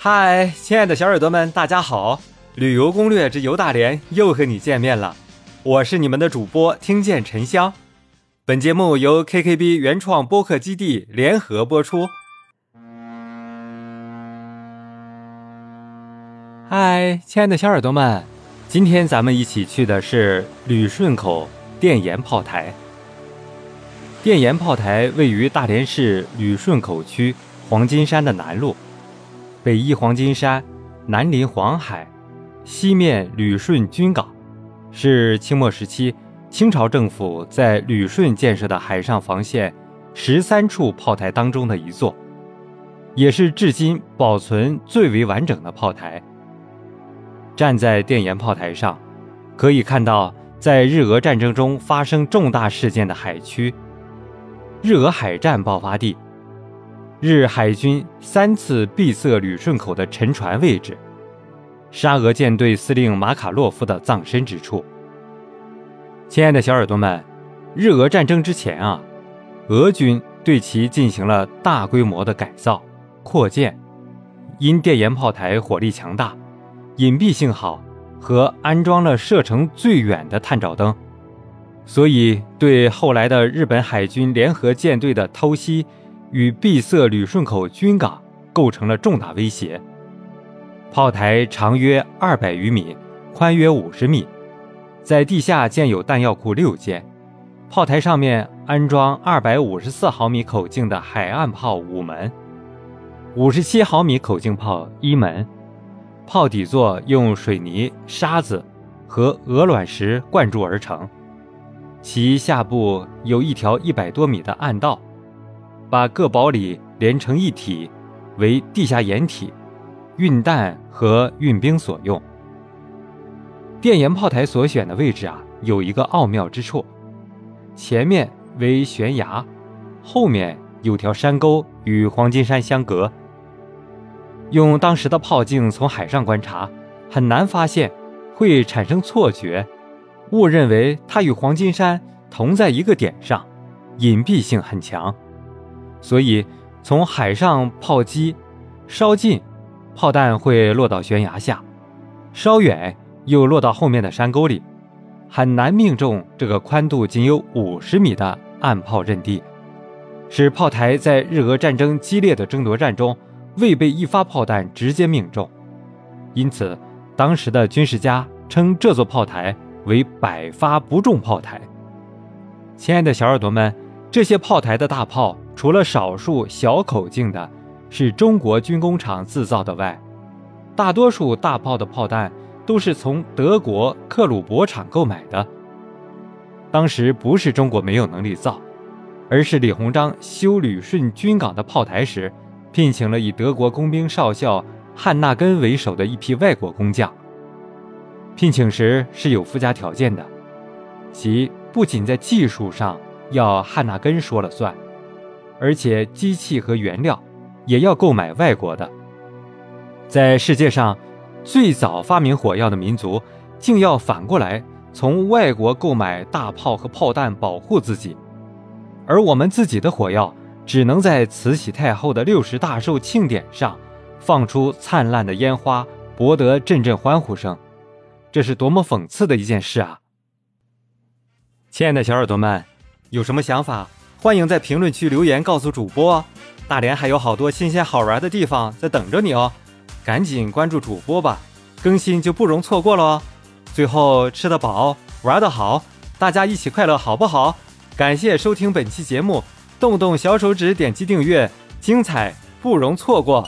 嗨，亲爱的小耳朵们，大家好！旅游攻略之游大连又和你见面了，我是你们的主播听见沉香。本节目由 KKB 原创播客基地联合播出。嗨，亲爱的小耳朵们，今天咱们一起去的是旅顺口电岩炮台。电岩炮台位于大连市旅顺口区黄金山的南麓，北依黄金山，南临黄海，西面旅顺军港，是清末时期。清朝政府在旅顺建设的海上防线十三处炮台当中的一座，也是至今保存最为完整的炮台。站在电岩炮台上，可以看到在日俄战争中发生重大事件的海区、日俄海战爆发地、日海军三次闭塞旅顺口的沉船位置、沙俄舰队司令马卡洛夫的葬身之处。亲爱的小耳朵们，日俄战争之前啊，俄军对其进行了大规模的改造、扩建。因电岩炮台火力强大、隐蔽性好和安装了射程最远的探照灯，所以对后来的日本海军联合舰队的偷袭与闭塞旅顺口军港构成了重大威胁。炮台长约二百余米，宽约五十米。在地下建有弹药库六间，炮台上面安装二百五十四毫米口径的海岸炮五门，五十七毫米口径炮一门，炮底座用水泥、沙子和鹅卵石灌注而成，其下部有一条一百多米的暗道，把各堡垒连成一体，为地下掩体，运弹和运兵所用。电岩炮台所选的位置啊，有一个奥妙之处，前面为悬崖，后面有条山沟与黄金山相隔。用当时的炮镜从海上观察，很难发现，会产生错觉，误认为它与黄金山同在一个点上，隐蔽性很强。所以从海上炮击，稍近，炮弹会落到悬崖下；稍远。又落到后面的山沟里，很难命中这个宽度仅有五十米的暗炮阵地，使炮台在日俄战争激烈的争夺战中未被一发炮弹直接命中。因此，当时的军事家称这座炮台为“百发不中炮台”。亲爱的小耳朵们，这些炮台的大炮，除了少数小口径的是中国军工厂制造的外，大多数大炮的炮弹。都是从德国克虏伯厂购买的。当时不是中国没有能力造，而是李鸿章修旅顺军港的炮台时，聘请了以德国工兵少校汉纳根为首的一批外国工匠。聘请时是有附加条件的，即不仅在技术上要汉纳根说了算，而且机器和原料也要购买外国的。在世界上。最早发明火药的民族，竟要反过来从外国购买大炮和炮弹保护自己，而我们自己的火药只能在慈禧太后的六十大寿庆典上放出灿烂的烟花，博得阵阵欢呼声。这是多么讽刺的一件事啊！亲爱的小耳朵们，有什么想法，欢迎在评论区留言告诉主播。大连还有好多新鲜好玩的地方在等着你哦。赶紧关注主播吧，更新就不容错过了哦。最后吃得饱，玩得好，大家一起快乐好不好？感谢收听本期节目，动动小手指点击订阅，精彩不容错过。